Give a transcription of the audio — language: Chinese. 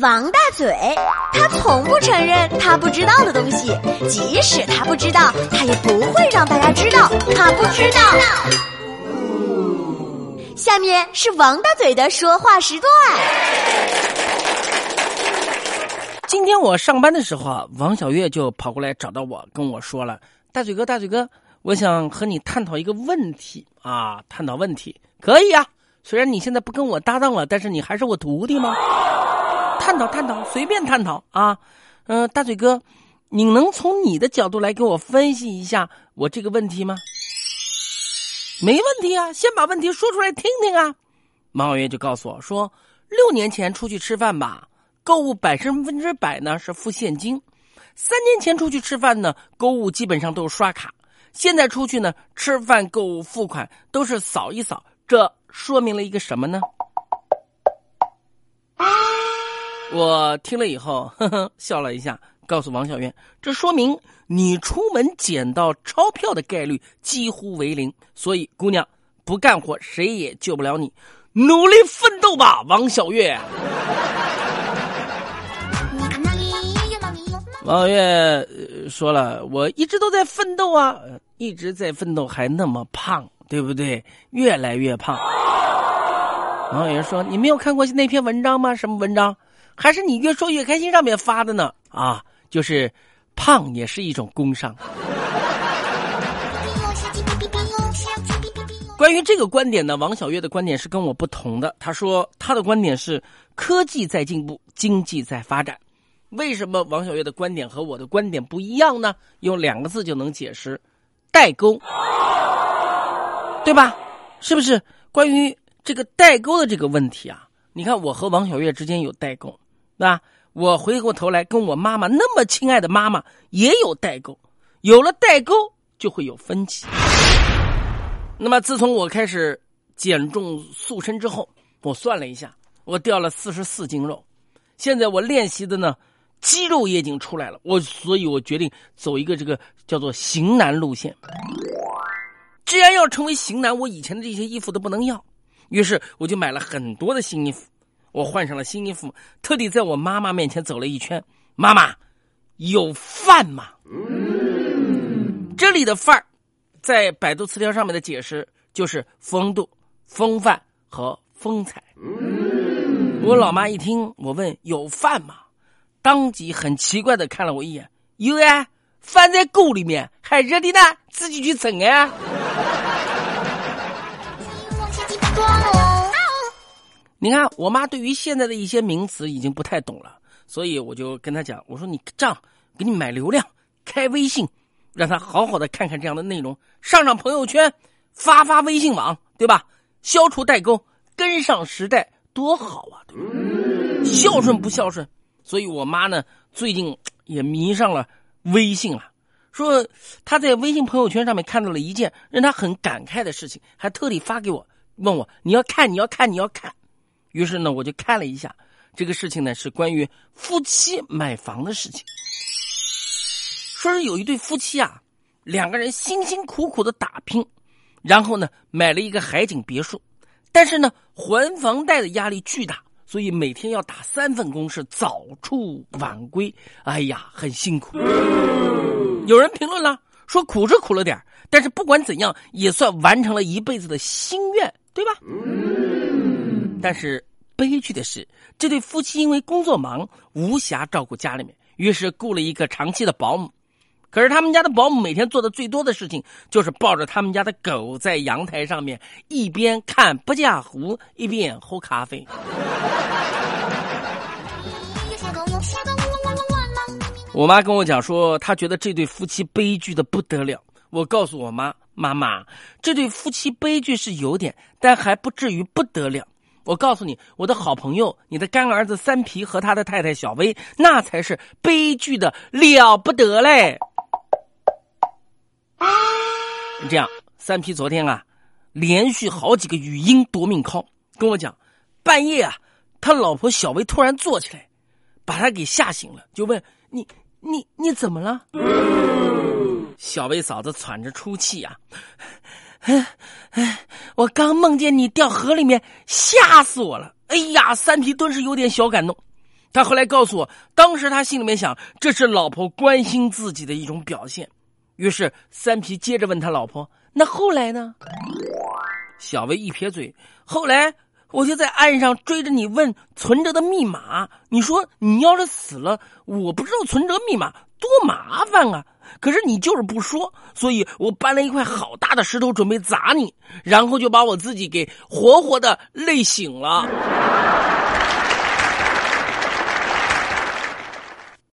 王大嘴，他从不承认他不知道的东西，即使他不知道，他也不会让大家知道他不知道。下面是王大嘴的说话时段。今天我上班的时候啊，王小月就跑过来找到我，跟我说了：“大嘴哥，大嘴哥，我想和你探讨一个问题啊，探讨问题可以啊。虽然你现在不跟我搭档了，但是你还是我徒弟吗？”探讨探讨，随便探讨啊！嗯，大嘴哥，你能从你的角度来给我分析一下我这个问题吗？没问题啊，先把问题说出来听听啊！王小月就告诉我说，六年前出去吃饭吧，购物百分之百呢是付现金；三年前出去吃饭呢，购物基本上都是刷卡；现在出去呢，吃饭购物付款都是扫一扫。这说明了一个什么呢？啊我听了以后，呵呵笑了一下，告诉王小月：“这说明你出门捡到钞票的概率几乎为零，所以姑娘不干活，谁也救不了你，努力奋斗吧，王小月。”王小月说了：“我一直都在奋斗啊，一直在奋斗，还那么胖，对不对？越来越胖。”王小月说：“你没有看过那篇文章吗？什么文章？”还是你越说越开心上面发的呢啊，就是胖也是一种工伤。关于这个观点呢，王小月的观点是跟我不同的。他说他的观点是科技在进步，经济在发展。为什么王小月的观点和我的观点不一样呢？用两个字就能解释：代沟，对吧？是不是？关于这个代沟的这个问题啊，你看我和王小月之间有代沟。啊，我回过头来跟我妈妈那么亲爱的妈妈也有代沟，有了代沟就会有分歧。那么自从我开始减重塑身之后，我算了一下，我掉了四十四斤肉。现在我练习的呢，肌肉也已经出来了。我所以，我决定走一个这个叫做型男路线。既然要成为型男，我以前的这些衣服都不能要，于是我就买了很多的新衣服。我换上了新衣服，特地在我妈妈面前走了一圈。妈妈，有饭吗？这里的饭儿，在百度词条上面的解释就是风度、风范和风采。我老妈一听我问有饭吗，当即很奇怪的看了我一眼。有啊，饭在锅里面，还热的呢，自己去盛啊。你看，我妈对于现在的一些名词已经不太懂了，所以我就跟她讲，我说你这样，给你买流量，开微信，让她好好的看看这样的内容，上上朋友圈，发发微信网，对吧？消除代沟，跟上时代，多好啊！孝顺不孝顺？所以我妈呢，最近也迷上了微信了，说她在微信朋友圈上面看到了一件让她很感慨的事情，还特地发给我，问我你要看，你要看，你要看。于是呢，我就看了一下，这个事情呢是关于夫妻买房的事情。说是有一对夫妻啊，两个人辛辛苦苦的打拼，然后呢买了一个海景别墅，但是呢还房贷的压力巨大，所以每天要打三份工，是早出晚归，哎呀，很辛苦。有人评论了，说苦是苦了点但是不管怎样，也算完成了一辈子的心愿，对吧？但是悲剧的是，这对夫妻因为工作忙，无暇照顾家里面，于是雇了一个长期的保姆。可是他们家的保姆每天做的最多的事情，就是抱着他们家的狗在阳台上面一边看不加湖，一边喝咖啡。我妈跟我讲说，她觉得这对夫妻悲剧的不得了。我告诉我妈，妈妈，这对夫妻悲剧是有点，但还不至于不得了。我告诉你，我的好朋友，你的干儿子三皮和他的太太小薇，那才是悲剧的了不得嘞！这样，三皮昨天啊，连续好几个语音夺命 call，跟我讲，半夜啊，他老婆小薇突然坐起来，把他给吓醒了，就问你，你你怎么了？小薇嫂子喘着粗气啊。哎哎，我刚梦见你掉河里面，吓死我了！哎呀，三皮顿时有点小感动。他后来告诉我，当时他心里面想，这是老婆关心自己的一种表现。于是三皮接着问他老婆：“那后来呢？”小薇一撇嘴：“后来我就在岸上追着你问存折的密码。你说你要是死了，我不知道存折密码多麻烦啊！可是你就是不说，所以我搬了一块好大的石头准备砸你，然后就把我自己给活活的累醒了。”